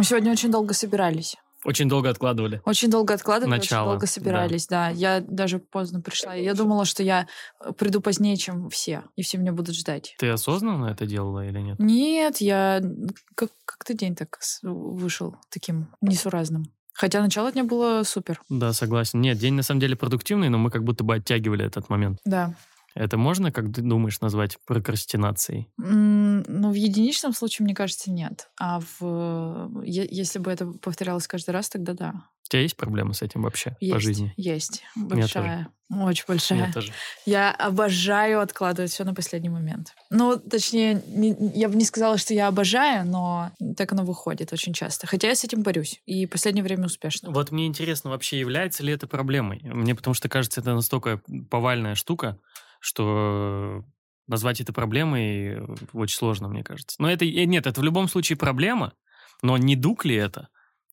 Мы сегодня очень долго собирались. Очень долго откладывали. Очень долго откладывали, Начало, очень долго собирались, да. Я даже поздно пришла. Я думала, что я э, приду позднее, чем все, и все меня будут ждать. Ты осознанно это делала или нет? Нет, я как- как-то день так вышел таким несуразным. Хотя начало дня было супер. Да, согласен. Нет, день на самом деле продуктивный, но мы как будто бы оттягивали этот момент. Да. Это можно, как ты думаешь, назвать прокрастинацией? М, Ну, в единичном случае, мне кажется, нет. А в... Если бы это повторялось каждый раз, тогда да. У тебя есть проблемы с этим вообще Есть, по жизни? есть. Большая. Очень большая. Я тоже. Я обожаю откладывать все на последний момент. Ну, точнее, не- я бы не сказала, что я обожаю, но так оно выходит очень часто. Хотя я с этим борюсь. И в последнее время успешно. Вот мне интересно, вообще является ли это проблемой? Мне потому что кажется, это настолько повальная штука, что назвать это проблемой очень сложно, мне кажется. Но это э, нет, это в любом случае проблема, но не дуг ли это?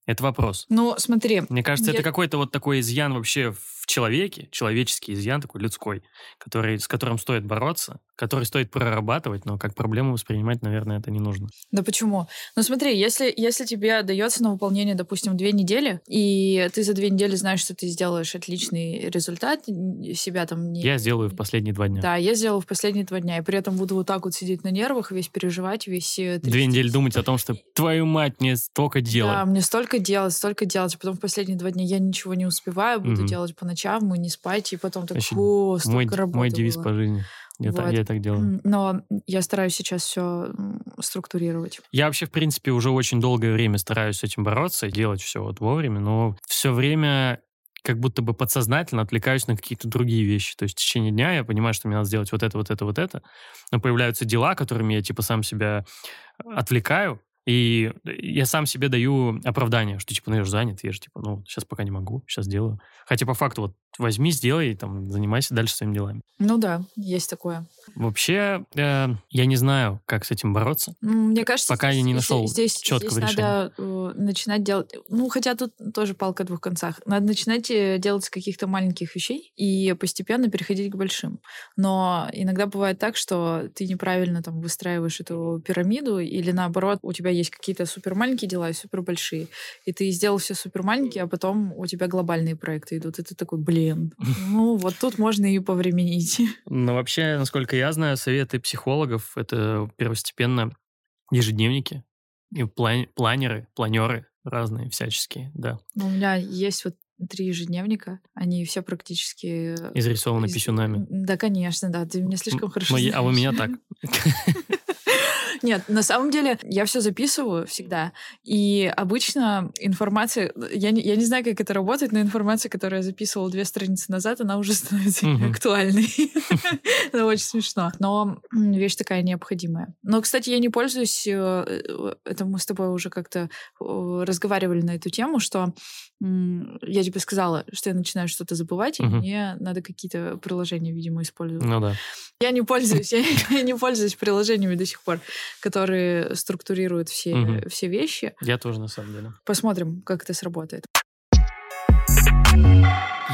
Это вопрос. Ну, смотри, Мне кажется, Я- это какой-то вот такой изъян вообще в человеке, человеческий изъян такой людской, который, с которым стоит бороться, который стоит прорабатывать, но как проблему воспринимать, наверное, это не нужно. да почему? Ну, смотри, если, если тебе дается на выполнение, допустим, две недели, и ты за две недели знаешь, что ты сделаешь отличный результат, себя там не... Я сделаю в последние два дня. Да, я сделала в последние два дня, и при этом буду вот так вот сидеть на нервах, весь переживать, весь... э, Две трястись. недели думать о том, что твою мать, мне столько дела. Да, мне столько делать, столько делать, а потом в последние два дня я ничего не успеваю, буду Мгм. делать по ночам и не спать, и потом так, о, столько мой, работы мой девиз было». по жизни. Я, так, Вот. я так делаю. Но я стараюсь сейчас все структурировать. Я вообще, в принципе, уже очень долгое время стараюсь с этим бороться и делать все вот вовремя, но все время как будто бы подсознательно отвлекаюсь на какие-то другие вещи. То есть в течение дня я понимаю, что мне надо сделать вот это, вот это, вот это, но появляются дела, которыми я типа сам себя отвлекаю, и я сам себе даю оправдание, что типа, ну я же занят, я же типа, ну сейчас пока не могу, сейчас сделаю. Хотя по факту вот возьми, сделай, там, занимайся дальше своими делами. Ну да, есть такое. Вообще, э, я не знаю, как с этим бороться. Мне кажется, Пока я не здесь- нашел здесь, чёткого здесь решения. надо э, начинать делать... Ну, хотя тут тоже палка о двух концах. Надо начинать э, делать с каких-то маленьких вещей и постепенно переходить к большим. Но иногда бывает так, что ты неправильно там выстраиваешь эту пирамиду, или наоборот, у тебя есть какие-то супер маленькие дела и супер большие. И ты сделал все супер маленькие, а потом у тебя глобальные проекты идут. И ты такой, блин, ну вот тут можно и повременить. Но вообще, насколько я знаю, советы психологов — это первостепенно ежедневники и план- планеры, планеры разные всяческие, да. Ну, У меня есть вот три ежедневника. Они все практически... э, Изрисованы из- писюнами. Да, конечно, да. Ты меня слишком хорошо Но я- а у меня так. Нет, на самом деле я все записываю всегда. И обычно информация... Я не, я не знаю, как это работает, но информация, которую я записывала две страницы назад, она уже становится Мгм. актуальной. Это очень смешно. Но вещь такая необходимая. Но, кстати, я не пользуюсь... э, э, Это мы с тобой уже как-то разговаривали на эту тему, что я тебе сказала, что я начинаю что-то забывать, и мне надо какие-то приложения, видимо, использовать. Ну да. Я не пользуюсь, я не пользуюсь приложениями до сих пор, которые структурируют все, Мгм. все вещи. Я тоже, на самом деле. Посмотрим, как это сработает.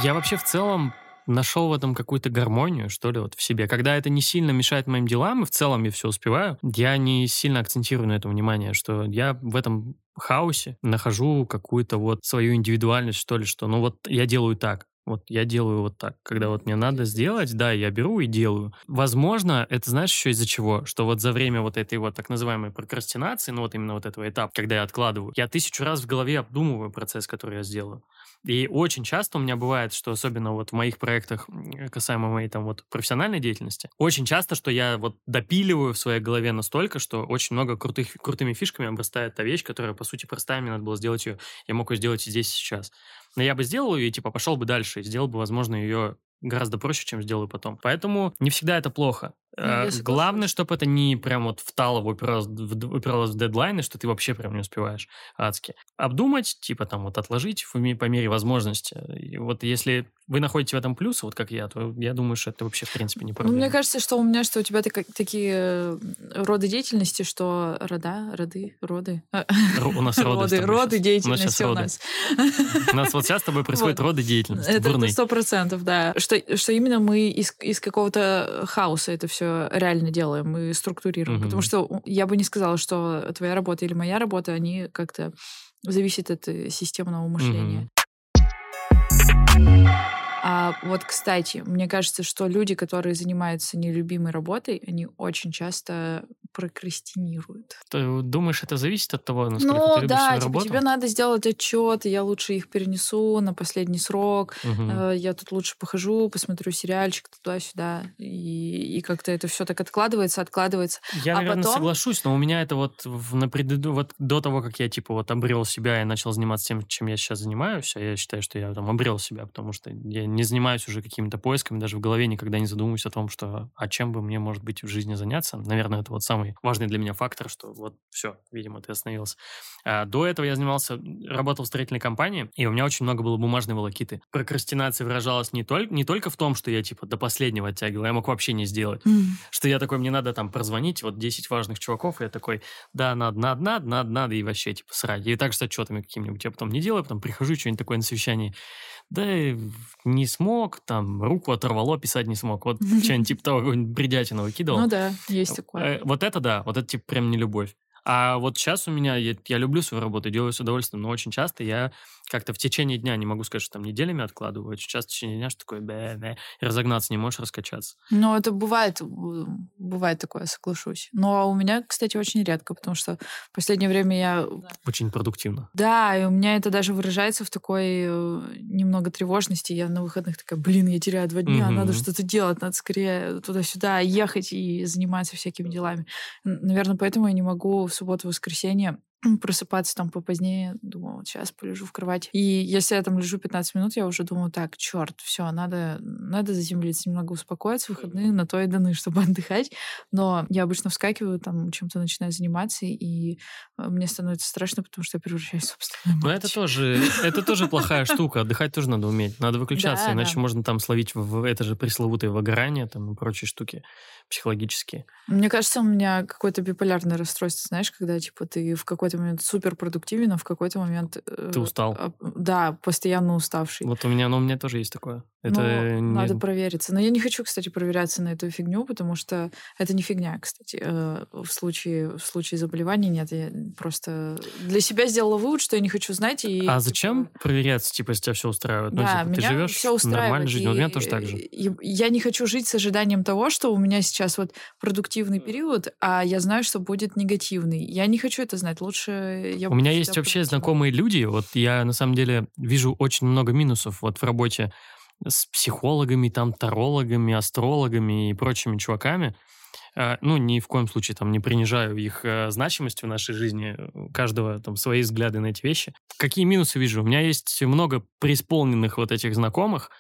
Я вообще в целом нашел в этом какую-то гармонию, что ли, вот в себе. Когда это не сильно мешает моим делам, и в целом я все успеваю, я не сильно акцентирую на это внимание, что я в этом хаосе нахожу какую-то вот свою индивидуальность, что ли, что ну вот я делаю так, вот я делаю вот так. Когда вот мне надо сделать, да, я беру и делаю. Возможно, это знаешь еще из-за чего? Что вот за время вот этой вот так называемой прокрастинации, ну вот именно вот этого этапа, когда я откладываю, я тысячу раз в голове обдумываю процесс, который я сделаю. И очень часто у меня бывает, что особенно вот в моих проектах, касаемо моей там вот профессиональной деятельности, очень часто, что я вот допиливаю в своей голове настолько, что очень много крутых, крутыми фишками обрастает та вещь, которая, по сути, простая, мне надо было сделать ее, я мог ее сделать и здесь, и сейчас. Но я бы сделал ее типа, пошел бы дальше, сделал бы, возможно, ее гораздо проще, чем сделаю потом. Поэтому не всегда это плохо. Ну, Э. Главное, чтобы это не прям вот втало, упиралось, упиралось в дедлайны, что ты вообще прям не успеваешь адски. Обдумать, типа там вот отложить в по мере возможности. И вот если вы находите в этом плюс, вот как я, то я думаю, что это вообще в принципе не Ну, проблема. мне кажется, что у меня, что у тебя така- такие э, роды деятельности, что рода, роды, роды. Ро- у нас роды. Роды, роды. У нас деятельности у нас. У нас вот сейчас с тобой происходит Вот. роды деятельности. Это сто процентов, да. Что что, что именно мы из, из какого-то хаоса это все реально делаем, мы структурируем. Угу. Потому что я бы не сказала, что твоя работа или моя работа, они как-то зависят от э, системного мышления. Угу. А вот, кстати, мне кажется, что люди, которые занимаются нелюбимой работой, они очень часто прокрастинируют. Ты думаешь, это зависит от того, насколько ну, ты любишь да, свою типа, работу? тебе надо сделать отчет, я лучше их перенесу на последний срок, угу. я тут лучше похожу, посмотрю сериальчик туда-сюда, и, и как-то это все так откладывается, откладывается. Я, а наверное, потом... соглашусь, но у меня это вот в, на преду... вот до того, как я типа вот обрел себя и начал заниматься тем, чем я сейчас занимаюсь, а я считаю, что я там обрел себя, потому что я не занимаюсь уже какими-то поисками, даже в голове никогда не задумываюсь о том, что а чем бы мне, может быть, в жизни заняться. Наверное, это вот самый важный для меня фактор, что вот все, видимо, ты остановился. А до этого я занимался, работал в строительной компании, и у меня очень много было бумажной волокиты. Прокрастинация выражалась не только, не только в том, что я типа до последнего оттягивал, я мог вообще не сделать. Mm. Что я такой, мне надо там прозвонить, вот 10 важных чуваков, и я такой, да, надо, надо, надо, надо, надо, и вообще типа срать. И так с отчетами какими-нибудь. Я потом не делаю, потом прихожу, что-нибудь такое на совещании да не смог, там, руку оторвало, писать не смог. Вот что-нибудь типа того, бредятину выкидывал. Ну да, есть такое. Э, вот это да, вот это типа прям не любовь. А вот сейчас у меня, я, я люблю свою работу, делаю с удовольствием, но очень часто я как-то в течение дня, не могу сказать, что там неделями откладываю, очень часто в течение дня, что такое, бэ, бэ, разогнаться не можешь, раскачаться. Ну, это бывает, бывает такое, соглашусь. Но у меня, кстати, очень редко, потому что в последнее время я... Очень продуктивно. Да, и у меня это даже выражается в такой э, немного тревожности. Я на выходных такая, блин, я теряю два дня, угу. надо что-то делать, надо скорее туда-сюда ехать и заниматься всякими делами. Наверное, поэтому я не могу в субботу-воскресенье просыпаться там попозднее, думаю, вот сейчас полежу в кровати. И если я там лежу 15 минут, я уже думаю, так, черт, все, надо, надо заземлиться, немного успокоиться, выходные на то и даны, чтобы отдыхать. Но я обычно вскакиваю, там чем-то начинаю заниматься, и э, мне становится страшно, потому что я превращаюсь в собственную Но это тоже, это тоже плохая штука. Отдыхать тоже надо уметь. Надо выключаться, иначе можно там словить в это же пресловутое выгорание там и прочие штуки психологические. Мне кажется, у меня какое-то биполярное расстройство, знаешь, когда типа ты в какой-то момент супер продуктивен, а в какой-то момент... Э, ты устал. Э, да, постоянно уставший. Вот у меня, ну, у меня тоже есть такое. Это ну, не... надо провериться. Но я не хочу, кстати, проверяться на эту фигню, потому что это не фигня, кстати. Э, в случае, в случае заболевания нет. Я просто для себя сделала вывод, что я не хочу знать. И, а зачем типа... проверяться, типа, если тебя все устраивает? Да, ну, типа, меня ты живешь все устраивает. нормальной жизнью. И, у меня тоже так же. Я не хочу жить с ожиданием того, что у меня сейчас вот продуктивный период, а я знаю, что будет негативный. Я не хочу это знать. Лучше я У меня есть вообще знакомые люди. Вот я, на самом деле, вижу очень много минусов вот в работе с психологами, там, тарологами, астрологами и прочими чуваками. А, ну, ни в коем случае там не принижаю их э, значимость в нашей жизни, у каждого там свои взгляды на эти вещи. Какие минусы вижу? У меня есть много преисполненных вот этих знакомых,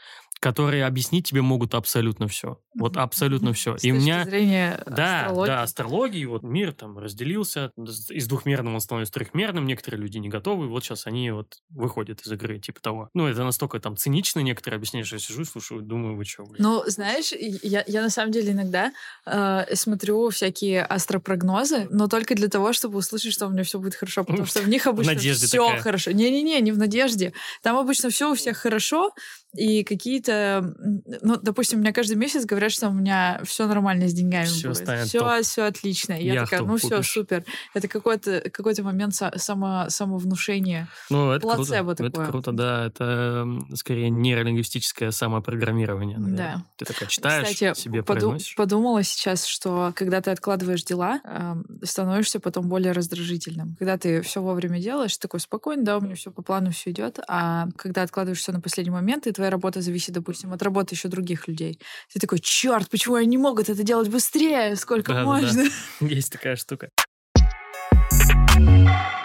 которые объяснить тебе могут абсолютно все. Вот абсолютно все. С и у меня зрения да, астрологии. да, астрологии, вот мир там разделился, из двухмерного он становится трехмерным, некоторые люди не готовы, вот сейчас они вот выходят из игры, типа того. Ну, это настолько там цинично некоторые объясняют, что я сижу, слушаю, думаю, вы что, блин. Ну, знаешь, я, я на самом деле иногда э, смотрю всякие астропрогнозы, но только для того, чтобы услышать, что у меня все будет хорошо, потому что в них обычно все хорошо. Не-не-не, не в надежде. Там обычно все у всех хорошо, и какие-то, ну, допустим, меня каждый месяц говорят, что у меня все нормально с деньгами все будет. Все, все отлично. И я Яхту такая, ну все, супер. Это какой-то какой момент само, самовнушения. Ну, это Плацебо круто. Такое. Это круто, да. Это скорее нейролингвистическое самопрограммирование. Наверное. Да. Ты такая читаешь, Кстати, себе поду- произносишь. подумала сейчас, что когда ты откладываешь дела, э, становишься потом более раздражительным. Когда ты все вовремя делаешь, такой спокойно, да, у меня все по плану, все идет. А когда откладываешь все на последний момент, и твоя работа зависит, допустим, от работы еще других людей. Ты такой, черт, почему они не могут это делать быстрее? Сколько да, можно? Да, да. Есть такая штука.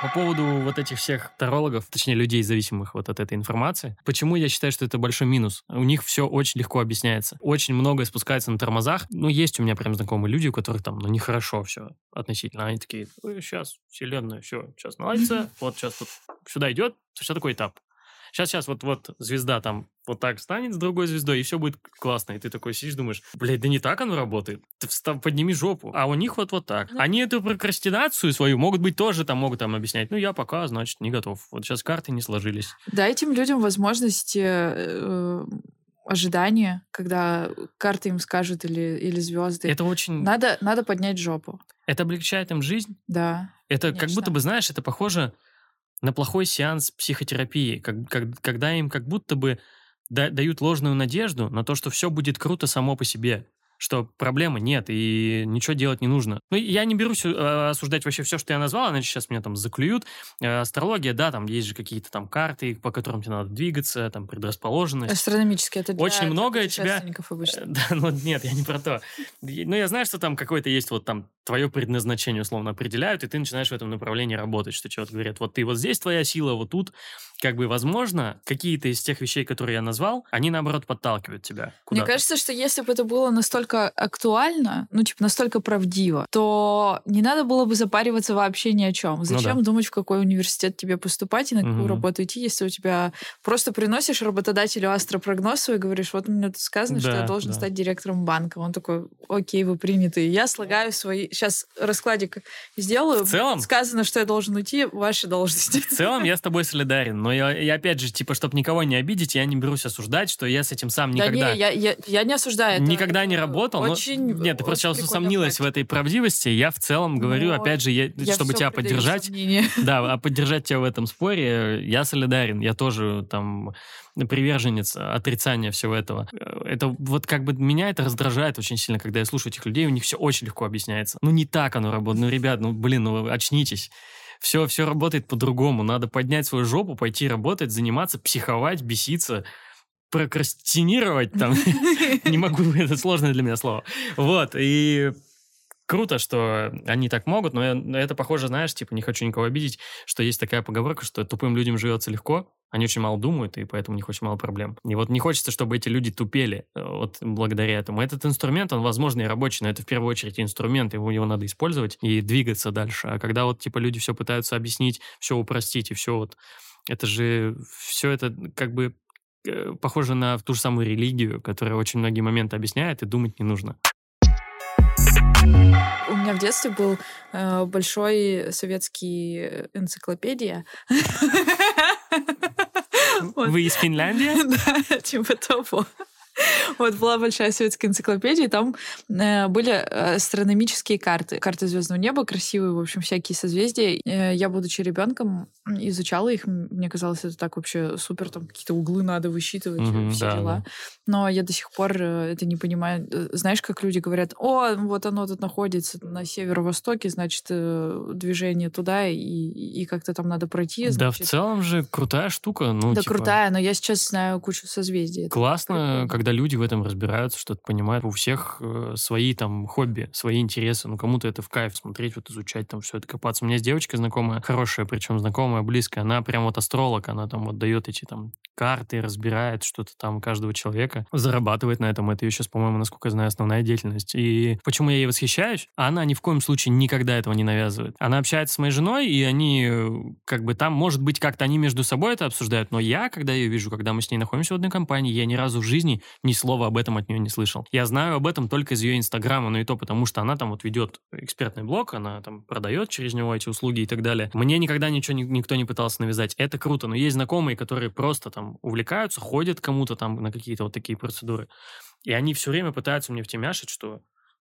По поводу вот этих всех тарологов, точнее, людей, зависимых вот от этой информации, почему я считаю, что это большой минус? У них все очень легко объясняется. Очень многое спускается на тормозах. Ну, есть у меня прям знакомые люди, у которых там, ну, нехорошо все относительно. Они такие, сейчас вселенная, все, сейчас наладится, вот сейчас тут сюда идет, что такой этап? Сейчас, сейчас, вот, вот звезда там вот так станет с другой звездой, и все будет классно. И ты такой сидишь, думаешь, блядь, да не так оно работает. Ты встав, подними жопу. А у них вот вот так. Они эту прокрастинацию свою могут быть тоже там, могут там объяснять. Ну, я пока, значит, не готов. Вот сейчас карты не сложились. Дайте этим людям возможность э, ожидание, когда карты им скажут или, или звезды. Это очень... Надо, надо поднять жопу. Это облегчает им жизнь? Да. Это конечно. как будто бы, знаешь, это похоже на плохой сеанс психотерапии, как, как, когда им как будто бы да, дают ложную надежду на то, что все будет круто само по себе что проблемы нет и ничего делать не нужно. Ну, я не берусь э, осуждать вообще все, что я назвал, иначе сейчас меня там заклюют. Э, астрология, да, там есть же какие-то там карты, по которым тебе надо двигаться, там предрасположенность. Астрономические, это для Очень многое тебя... обычно. Да, ну нет, я не про то. Ну, я знаю, что там какое-то есть вот там твое предназначение условно определяют, и ты начинаешь в этом направлении работать, что чего-то говорят, вот ты вот здесь твоя сила, вот тут, как бы, возможно, какие-то из тех вещей, которые я назвал, они, наоборот, подталкивают тебя куда-то. Мне кажется, что если бы это было настолько актуально, ну, типа, настолько правдиво, то не надо было бы запариваться вообще ни о чем. Зачем ну, да. думать, в какой университет тебе поступать и на какую угу. работу идти, если у тебя просто приносишь работодателю астропрогноз и говоришь, вот мне тут сказано, да, что я должен да. стать директором банка. Он такой, окей, вы приняты. Я слагаю свои... Сейчас раскладик сделаю. В целом... Сказано, что я должен уйти, ваши должности. В целом я с тобой солидарен, но я, я опять же, типа, чтобы никого не обидеть, я не берусь осуждать, что я с этим сам никогда... Да не, я, я, я не осуждаю. Никогда не работал. Очень, но... Нет, ты просто сейчас усомнилась в этой правдивости. Я в целом говорю, но опять же, я, я чтобы тебя поддержать... Да, а поддержать тебя в этом споре, я солидарен. Я тоже там приверженец отрицания всего этого. Это вот как бы меня это раздражает очень сильно, когда я слушаю этих людей, у них все очень легко объясняется. Ну, не так оно работает. Ну, ребят, ну, блин, ну, очнитесь все, все работает по-другому. Надо поднять свою жопу, пойти работать, заниматься, психовать, беситься, прокрастинировать там. Не могу, это сложное для меня слово. Вот, и круто, что они так могут, но это похоже, знаешь, типа, не хочу никого обидеть, что есть такая поговорка, что тупым людям живется легко, они очень мало думают, и поэтому у них очень мало проблем. И вот не хочется, чтобы эти люди тупели э, вот благодаря этому. Этот инструмент, он, возможно, и рабочий, но это в первую очередь инструмент, его, его надо использовать и двигаться дальше. А когда вот, типа, люди все пытаются объяснить, все упростить, и все вот... Это же... Все это как бы похоже на ту же самую религию, которая очень многие моменты объясняет, и думать не нужно. У меня в детстве был э, большой советский э, энциклопедия. Вы из Финляндии? Да, типа того. Вот была большая советская энциклопедия, и там э, были э, астрономические карты. Карты звездного неба, красивые, в общем, всякие созвездия. Э, я, будучи ребенком, изучала их. Мне казалось, это так вообще супер, там какие-то углы надо высчитывать, mm-hmm, все да, дела. Да. Но я до сих пор э, это не понимаю. Э, знаешь, как люди говорят, о, вот оно тут находится на северо-востоке, значит, движение туда, и, и как-то там надо пройти. Значит... Да, в целом же крутая штука. Ну, да, типа... крутая, но я сейчас знаю кучу созвездий. Классно, когда когда люди в этом разбираются, что-то понимают. У всех э, свои там хобби, свои интересы. Ну, кому-то это в кайф смотреть, вот изучать там все это, копаться. У меня есть девочка знакомая, хорошая, причем знакомая, близкая. Она прям вот астролог, она там вот дает эти там карты, разбирает что-то там каждого человека, зарабатывает на этом. Это ее сейчас, по-моему, насколько я знаю, основная деятельность. И почему я ей восхищаюсь? Она ни в коем случае никогда этого не навязывает. Она общается с моей женой, и они э, как бы там, может быть, как-то они между собой это обсуждают, но я, когда ее вижу, когда мы с ней находимся в одной компании, я ни разу в жизни ни слова об этом от нее не слышал. Я знаю об этом только из ее инстаграма, но и то потому, что она там вот ведет экспертный блог, она там продает через него эти услуги и так далее. Мне никогда ничего никто не пытался навязать. Это круто, но есть знакомые, которые просто там увлекаются, ходят кому-то там на какие-то вот такие процедуры. И они все время пытаются мне втемяшить, что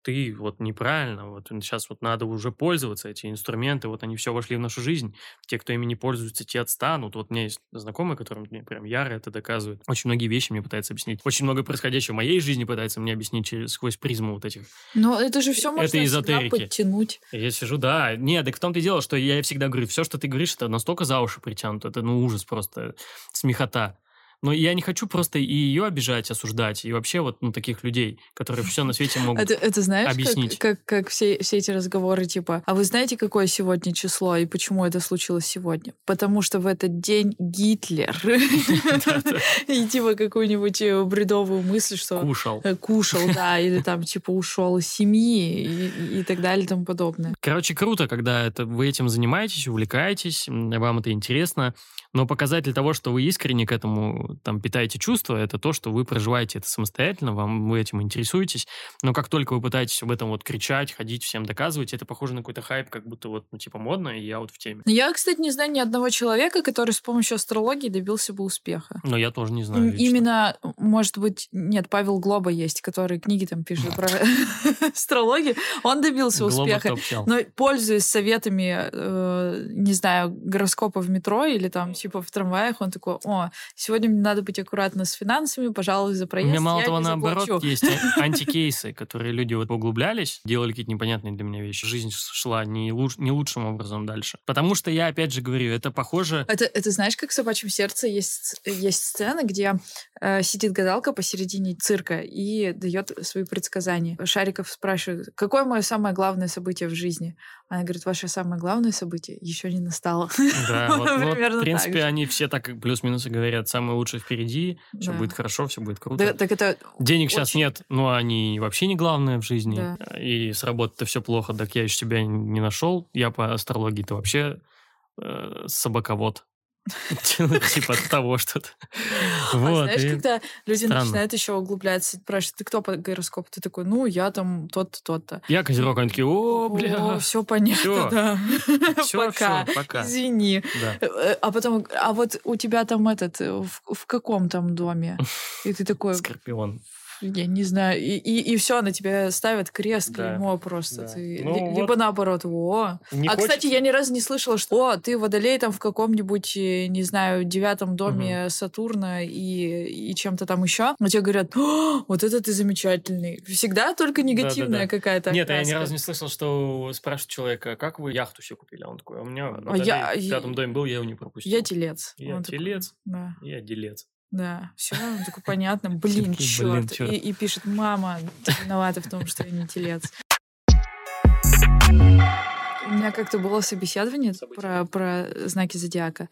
ты вот неправильно, вот сейчас вот надо уже пользоваться эти инструменты, вот они все вошли в нашу жизнь, те, кто ими не пользуются, те отстанут. Вот у меня есть знакомые, которые мне прям яро это доказывают. Очень многие вещи мне пытаются объяснить. Очень много происходящего в моей жизни пытается мне объяснить через, сквозь призму вот этих. Но это же все можно это эзотерики. подтянуть. Я сижу, да. Нет, так в том-то и дело, что я всегда говорю, все, что ты говоришь, это настолько за уши притянуто, это ну ужас просто, смехота. Но я не хочу просто и ее обижать, осуждать, и вообще вот ну, таких людей, которые все на свете могут это, это знаешь, объяснить. Как, как, как все, все эти разговоры, типа, а вы знаете, какое сегодня число и почему это случилось сегодня? Потому что в этот день Гитлер и типа какую-нибудь э, бредовую мысль, что... Кушал. Э, кушал, да, или там типа ушел из семьи и так далее и тому подобное. Короче, круто, когда это вы этим занимаетесь, увлекаетесь, вам это интересно, но показатель того, что вы искренне к этому там питаете чувства, это то, что вы проживаете это самостоятельно, вам вы этим интересуетесь, но как только вы пытаетесь об этом вот кричать, ходить, всем доказывать, это похоже на какой-то хайп, как будто вот, ну, типа, модно, и я вот в теме. Я, кстати, не знаю ни одного человека, который с помощью астрологии добился бы успеха. Но я тоже не знаю. лично. Именно, может быть, нет, Павел Глоба есть, который книги там пишет про астрологию. Он добился успеха. Но пользуясь советами, э, не знаю, гороскопа в метро или там типа в трамваях, он такой, о, сегодня мне надо быть аккуратно с финансами, пожалуй, за У проезд меня мало я того, наоборот, заплачу». есть антикейсы, которые люди вот углублялись, делали какие-то непонятные для меня вещи. Жизнь шла не, луч- не лучшим образом дальше. Потому что я, опять же, говорю, это похоже... Это, это знаешь, как в «Собачьем сердце» есть, есть сцена, где э, сидит гадалка посередине цирка и дает свои предсказания. Шариков спрашивает, какое мое самое главное событие в жизни? Она говорит, ваше самое главное событие еще не настало. Да, вот, вот, в принципе, они все так плюс-минус и говорят, самое лучшее впереди, все Да. будет хорошо, все будет круто. Да, так это Денег сейчас очень- нет, но они вообще не главное в жизни. Да. И с работы-то все плохо, так я еще себя не нашел. Я по астрологии-то вообще э, собаковод. Типа того что-то. А Вот. знаешь, и- когда люди странно. начинают еще углубляться, спрашивают, ты кто по гороскопу? Ты такой, ну, я там тот-то, тот-то. Я козерог, они такие, о, бля, все понятно, да. все, Пока. все, пока. Извини. Да. Э, А потом, а вот у тебя там этот, э, в, в каком там доме? И ты такой, Скорпион. Я не знаю, и, и, все, на тебя ставят крест, Да, клеймо просто. да. Ты, Ну ли- вот. Либо наоборот, о. Не а, хочется- кстати, я ни разу не слышала, что о, ты водолей там в каком-нибудь, э, не знаю, девятом доме Сатурна и, и чем-то там еще. А тебе говорят, «О, вот это ты замечательный. Всегда только негативная Да-да-да. какая-то Нет, я ни окраска. разу не слышал, что спрашивают человека, как вы яхту себе купили? А он такой, а у меня А я- в пятом доме был, я его не пропустил. Я телец. Я Он такой, телец. Да. Я делец. Да, все, такой понятно. Блин, черт. И, и пишет, мама, ты виновата в том, что я не телец. У меня как-то было собеседование про, про знаки зодиака.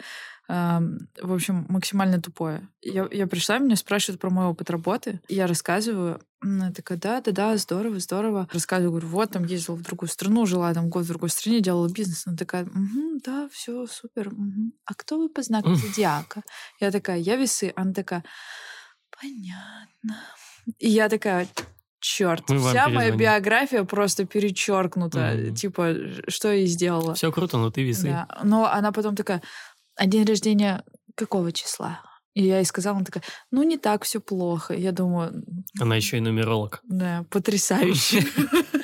В общем, максимально тупое. Я, я пришла, меня спрашивают про мой опыт работы. Я рассказываю. Она такая, да, да, да, здорово, здорово. Рассказываю, говорю, вот, там ездила в другую страну, жила там год в другой стране, делала бизнес. Она такая, «Мгм, да, все супер. мгм. А кто вы по знаку зодиака? Я такая, я весы. Она такая, понятно. И я такая, черт, Мы вся моя перезвоним». биография просто перечеркнута. Мгм. Типа, что я сделала. Все круто, но ты весы. Да. Но она потом такая, а день рождения какого числа? И я ей сказала, она такая, ну не так все плохо. Я думаю, Она еще и нумеролог. да, потрясающе.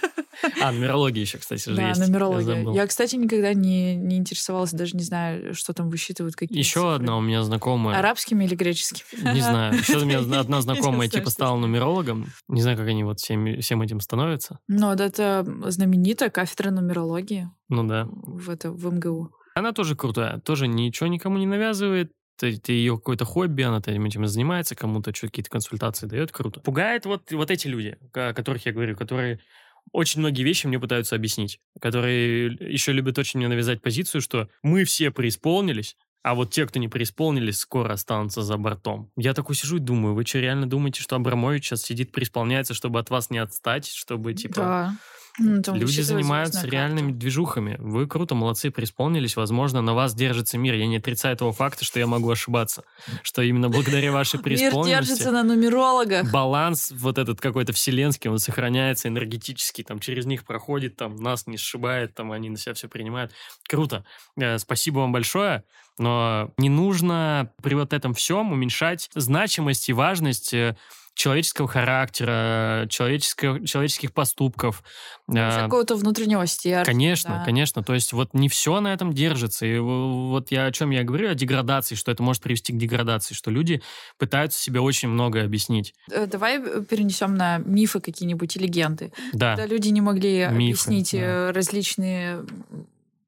А, нумерология еще, кстати, же Да, есть. Я нумерология. Я, кстати, никогда не, не интересовалась, даже не знаю, что там высчитывают какие Еще одна у меня знакомая. Арабскими или греческими? Не знаю. Еще у меня одна знакомая типа стала нумерологом. Не знаю, как они вот всем, всем этим становятся. Ну, это знаменитая кафедра нумерологии Ну да. в, это, в МГУ. Она тоже крутая. Тоже ничего никому не навязывает. Это ее какое-то хобби, она этим этим занимается, кому-то что какие-то консультации дает, круто. Пугает вот, вот эти люди, о которых я говорю, которые очень многие вещи мне пытаются объяснить, которые еще любят очень мне навязать позицию, что мы все преисполнились, а вот те, кто не преисполнились, скоро останутся за бортом. Я такой сижу и думаю, вы что, реально думаете, что Абрамович сейчас сидит, преисполняется, чтобы от вас не отстать, чтобы, типа... Да. Ну, там Люди занимаются реальными движухами. Вы круто, молодцы, преисполнились. Возможно, на вас держится мир. Я не отрицаю того факта, что я могу ошибаться. Что именно благодаря вашей Мир преисполненности держится на нумерологах. баланс вот этот какой-то вселенский, он сохраняется энергетически, там через них проходит, там нас не сшибает, там они на себя все принимают. Круто. Э, Спасибо вам большое. Но не нужно при вот этом всем уменьшать значимость и важность э, человеческого характера, человеческого, человеческих поступков. Э, Какого-то внутреннего стерва. Конечно, да. конечно. То есть вот не все на этом держится. И вот я о чем я говорю, о деградации, что это может привести к деградации, что люди пытаются себе очень многое объяснить. Э, Давай э, перенесем на мифы какие-нибудь и легенды. Да. Когда люди не могли Мифы, объяснить да. различные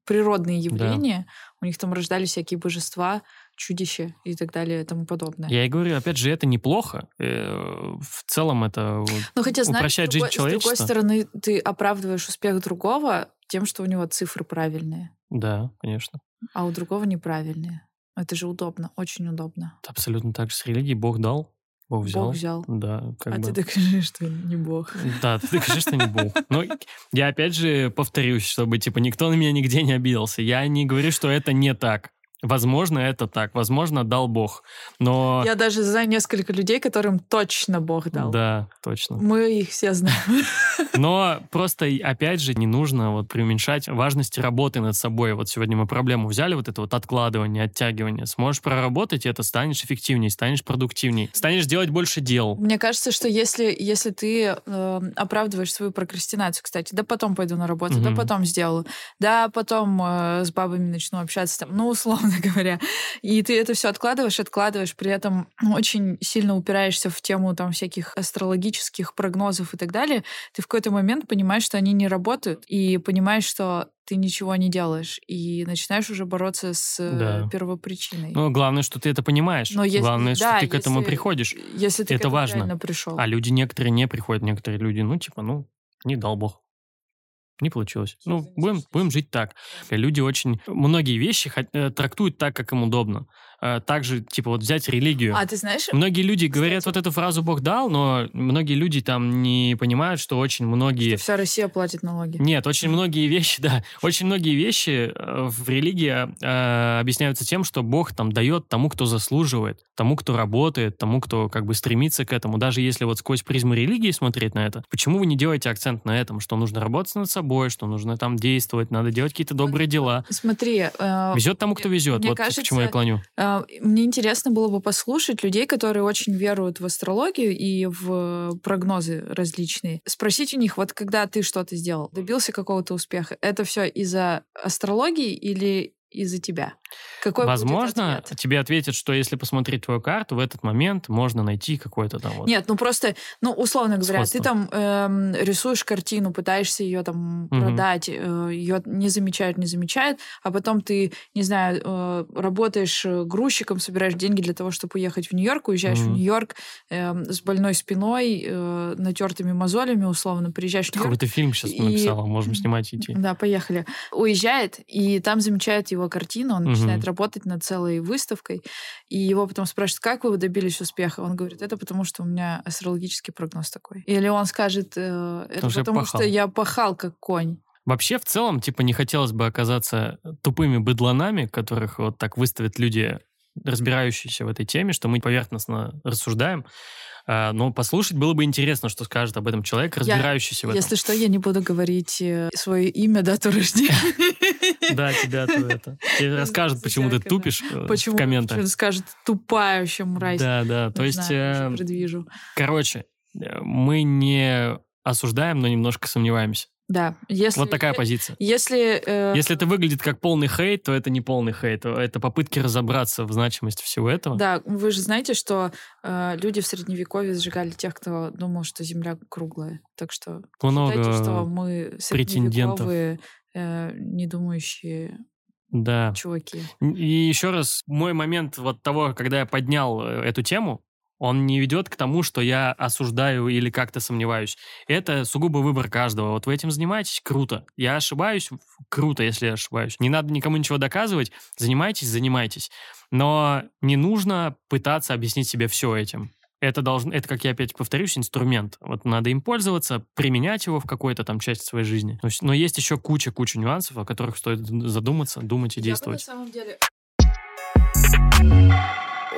природные явления, у них там рождались всякие божества, чудища и так далее и тому подобное. Я и говорю, опять же, это неплохо. Э, В целом это Но хотя, знаешь, упрощает с жизнь другой, с другой человечества. стороны, ты оправдываешь успех другого тем, что у него цифры правильные, Да, конечно. а у другого неправильные. Это же удобно, очень удобно. Абсолютно так же с религией. Бог дал, Бог взял. Бог взял. Да, как а бы. ты докажи, что не Бог. Да, ты докажи, что не Бог. Но я опять же повторюсь, чтобы типа никто на меня нигде не обиделся. Я не говорю, что это не так. Возможно, это так. Возможно, дал Бог. Но... Я даже знаю несколько людей, которым точно Бог дал. Да, точно. Мы их все знаем. Но просто, опять же, не нужно вот преуменьшать важность работы над собой. Вот сегодня мы проблему взяли, вот это вот откладывание, оттягивание. Сможешь проработать это, станешь эффективнее, станешь продуктивнее, станешь делать больше дел. Мне кажется, что если, если ты э, оправдываешь свою прокрастинацию, кстати, да потом пойду на работу, mm-hmm. да потом сделаю, да потом э, с бабами начну общаться, там, ну, условно говоря, и ты это все откладываешь, откладываешь, при этом очень сильно упираешься в тему там всяких астрологических прогнозов и так далее, ты в какой-то момент понимаешь, что они не работают, и понимаешь, что ты ничего не делаешь, и начинаешь уже бороться с э, да. первопричиной. Ну, главное, что ты это понимаешь. Но если, главное, да, что ты к этому если, приходишь. Если ты это к важно. пришел. А люди некоторые не приходят, некоторые люди, ну, типа, ну, не дал бог. Не получилось. Ну, будем, будем жить так. Люди очень... Многие вещи э, трактуют так, как им удобно. Э, также, типа, вот взять религию. А ты знаешь... Многие люди кстати, говорят вот эту фразу «Бог дал», но многие люди там не понимают, что очень многие... Что вся Россия платит налоги. Нет, очень многие вещи, да, очень многие вещи э, в религии э, объясняются тем, что Бог там дает тому, кто заслуживает, тому, кто работает, тому, кто как бы стремится к этому. Даже если вот сквозь призму религии смотреть на это, почему вы не делаете акцент на этом, что нужно работать над собой, что нужно там действовать, надо делать какие-то добрые дела. Смотри... Э, везет тому, кто везет. вот кажется, к чему я клоню. Э, мне интересно было бы послушать людей, которые очень веруют в астрологию и в прогнозы различные. Спросить у них, вот когда ты что-то сделал, добился какого-то успеха, это все из-за астрологии или из-за тебя? Какой Возможно, ответ? тебе ответят, что если посмотреть твою карту, в этот момент можно найти какой-то там вот... Нет, ну просто, ну, условно говоря, Сходство. ты там эм, рисуешь картину, пытаешься ее там угу. продать, э, ее не замечают, не замечают, а потом ты, не знаю, э, работаешь э, грузчиком, собираешь деньги для того, чтобы уехать в Нью-Йорк, уезжаешь угу. в Нью-Йорк э, с больной спиной, э, натертыми мозолями, условно, приезжаешь в Нью-Йорк. Какой-то фильм сейчас и... написала, можем снимать и идти. Да, поехали. Уезжает, и там замечают его картину, он угу. начинает работать над целой выставкой, и его потом спрашивают, как вы добились успеха? Он говорит, это потому, что у меня астрологический прогноз такой. Или он скажет, э, это потому, пахал. что я пахал как конь. Вообще, в целом, типа, не хотелось бы оказаться тупыми быдланами, которых вот так выставят люди, разбирающиеся в этой теме, что мы поверхностно рассуждаем. А, но послушать было бы интересно, что скажет об этом человек, разбирающийся я, в этом. Если что, я не буду говорить э, свое имя, дату рождения. Да, тебя то это. Тебе расскажут, почему ты тупишь э, в комментах. Скажет тупая вообще мразь. Да, да, то есть... Э, предвижу. Короче, мы не осуждаем, но немножко сомневаемся. Да. Если, вот такая позиция. Если, э... если это выглядит как полный хейт, то это не полный хейт. Это попытки разобраться в значимости всего этого. Да, вы же знаете, что э, люди в Средневековье сжигали тех, кто думал, что Земля круглая. Так что Много считайте, что мы средневековые, э, не думающие да. чуваки. И еще раз, мой момент вот того, когда я поднял э, эту тему, он не ведет к тому, что я осуждаю или как-то сомневаюсь. Это сугубо выбор каждого. Вот вы этим занимаетесь, круто. Я ошибаюсь, круто, если я ошибаюсь. Не надо никому ничего доказывать. Занимайтесь, занимайтесь. Но не нужно пытаться объяснить себе все этим. Это, должен, это, как я опять повторюсь, инструмент. Вот надо им пользоваться, применять его в какой-то там части своей жизни. Но есть еще куча-куча нюансов, о которых стоит задуматься, думать и я действовать. Бы на самом деле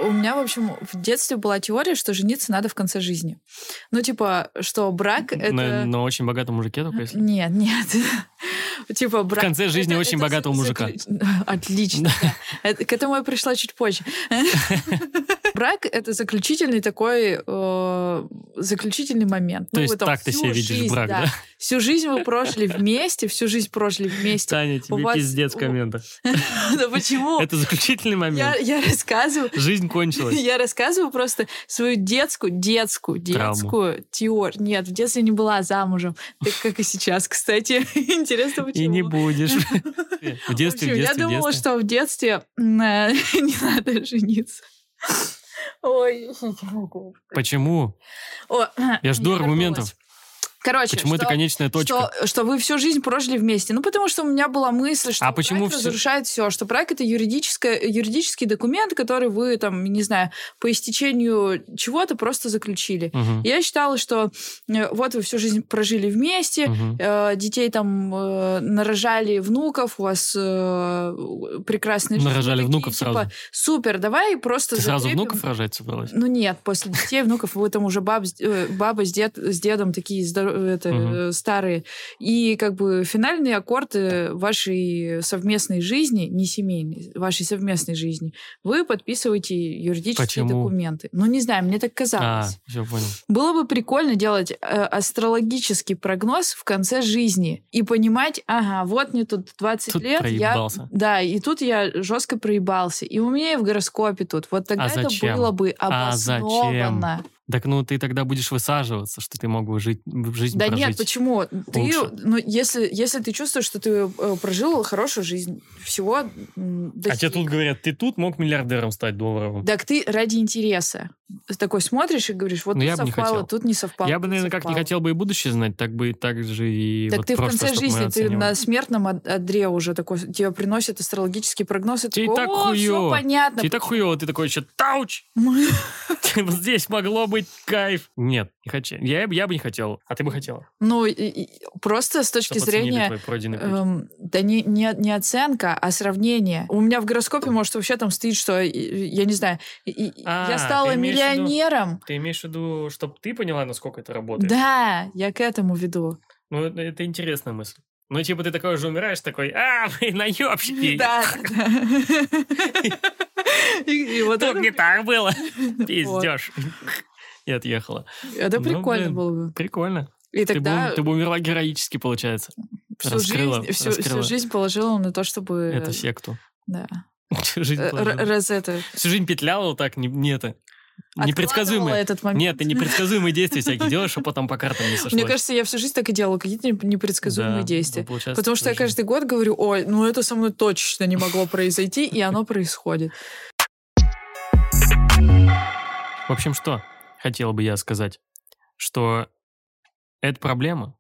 у меня, в общем, в детстве была теория, что жениться надо в конце жизни. Ну, типа, что брак это... На, на очень богатом мужике только если? Нет, нет. Типа брак... В конце жизни это, очень это богатого мужика. Отлично. К этому я пришла чуть позже. Брак — это заключительный такой э, заключительный момент. То ну, есть так ты себе видишь брак, да? Всю жизнь вы прожили вместе, всю жизнь прожили вместе. Таня, тебе вас... пиздец в комментах. Да почему? Это заключительный момент. Я рассказываю... Жизнь кончилась. Я рассказываю просто свою детскую, детскую, детскую теорию. Нет, в детстве не была замужем. Так как и сейчас, кстати. Интересно, почему. И не будешь. В детстве, Я думала, что в детстве не надо жениться. Ой, Почему? О, я жду аргументов. Короче, Почему это что- конечная точка? Что, что вы всю жизнь прожили вместе. Ну, потому что у меня была мысль, что А почему разрушает все, что брак это юридическое, юридический документ, который вы там, не знаю, по истечению чего-то просто заключили. Мгм. Я считала, что э, вот вы всю жизнь прожили вместе, Мгм. э, детей там э, нарожали внуков, у вас э, прекрасные жизни. Нарожали Такие, внуков типа, сразу. Супер, давай просто Ты сразу закрепим». внуков рожать собралась? Ну нет, после детей, внуков, вы там уже баб, э, баба с, дед, с дедом такие здоро- это, Мгм. э, старые. И как бы финальные аккорды вашей совместной жизни, не семейной, вашей совместной жизни, вы подписываете юридические Почему? документы. Ну не знаю, мне так А, казалось. все понял. Было бы прикольно делать э, астрологический прогноз в конце жизни и понимать, ага, вот мне тут 20 Тут лет, проебался. я, да, и тут я жестко проебался, и у меня и в гороскопе тут. Вот тогда это А зачем? было бы А зачем? Так ну ты тогда будешь высаживаться, что ты мог бы жить, жизнь Да прожить. нет, почему? Ты, лучше. ну, если, если ты чувствуешь, что ты э, прожил хорошую жизнь, всего м, А тебе достиг. тут говорят, ты тут мог миллиардером стать долларовым. Так ты ради интереса. Такой смотришь и говоришь, вот Ну, тут я бы не совпало, хотел. тут не совпало. Я бы, наверное, как не совпало. хотел бы и будущее знать, так бы так же и Так вот ты в конце жизни, ты на смертном од- одре уже такой, тебе приносят астрологический прогноз, и и такой, так о, все хуёво. понятно. Тебе так хуево, ты такой еще тауч! Вот здесь могло быть кайф. Нет, не хочу. Я, бы- я бы не хотел. А ты бы хотела? Ну, и- и просто с точки Чтоб оценили зрения... твой пройденный путь. эм, да не, не, не оценка, а сравнение. У меня в гороскопе, может, вообще там стоит, что, я не знаю, и- А, я стала миллионером. Ты имеешь в виду, чтобы ты поняла, насколько это работает? Да, я к этому веду. Ну, это, интересная мысль. Ну, типа, ты такой же умираешь, такой, а, вы наебщики. Да. И и вот Тут это не так было. Пиздешь. И отъехала. это Ну, прикольно было бы. Прикольно. И Ты бы, тогда ты бы умерла героически, получается. всю жизнь, всю, всю жизнь положила на то, чтобы... Это секту. Да. Всю жизнь Э, положила. р- Розетта. Всю жизнь петляла вот так, не, не это. Непредсказуемые. этот момент. Нет, ты непредсказуемые действия всякие делаешь, а потом по картам не сошлось. Мне кажется, я всю жизнь так и делала, какие-то неп- непредсказуемые Да, действия. ну, Потому что я жизнь. каждый год говорю, ой, ну это со мной точно не могло произойти, и оно происходит. В общем, что хотел бы я сказать? Что это проблема,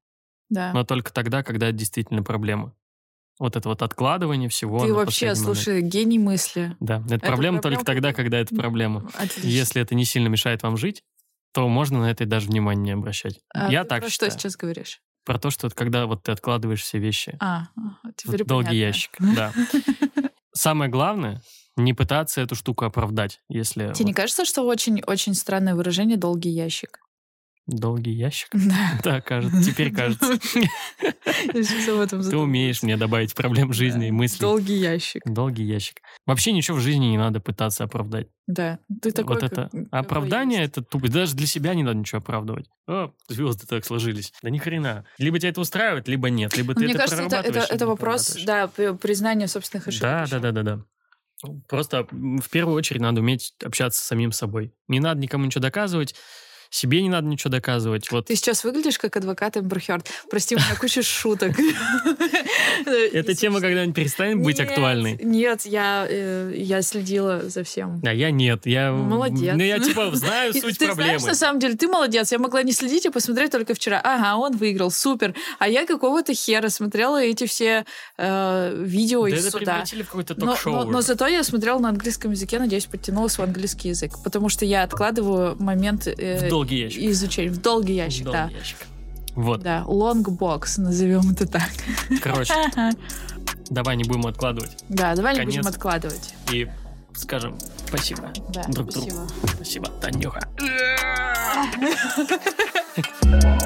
Да. но только тогда, когда это действительно проблема. Вот это вот откладывание всего Ты вообще, последний момент. слушай, гений мысли. Да, это, проблема только проблема, тогда, когда это проблема. Отлично. Если это не сильно мешает вам жить, то можно на это даже внимание не обращать. А я так про считаю. что сейчас говоришь? Про то, что вот когда вот ты откладываешь все вещи А, в теперь долгий понятно. ящик. Да. Самое главное, не пытаться эту штуку оправдать, если Тебе не вот кажется, что очень-очень странное выражение «долгий ящик»? долгий ящик. Да. Да, кажется. Теперь кажется. Ты умеешь мне добавить проблем жизни и мыслей. Долгий ящик. Долгий ящик. Вообще ничего в жизни не надо пытаться оправдать. Да. Ты такой, вот это оправдание это тупо. Даже для себя не надо ничего оправдывать. О, звезды так сложились. Да ни хрена. Либо тебя это устраивает, либо нет. Либо ты Мне это кажется, это, это, прорабатываешь, это либо не вопрос, да, признания собственных ошибок. Да, да, да, да. Просто в первую очередь надо уметь общаться с самим собой. Не надо никому ничего доказывать. Себе не надо ничего доказывать. Вот Ты сейчас выглядишь как адвокат Эмбер Хёрд. Прости, у меня куча шуток. эта тема когда-нибудь перестанет быть актуальной. Нет, я, э, я следила за всем. А я нет. Я, Молодец. Ну, я типа знаю суть ты проблемы. знаешь, на самом деле, ты молодец. Я могла не следить и посмотреть только вчера. Ага, он выиграл, супер. А я какого-то хера смотрела эти все э, видео Да из суда. Но, ток-шоу. но- но зато я смотрела на английском языке, надеюсь, подтянулась в английский язык. Потому что я откладываю момент э, В долгий ящик. изучения. В долгий ящик, В да. долгий ящик. Вот, Да, long box, назовем это так. короче, давай не будем откладывать. Да, давай не Конец. будем откладывать. И скажем спасибо. Да, Друг другу. спасибо. Спасибо, Танюха.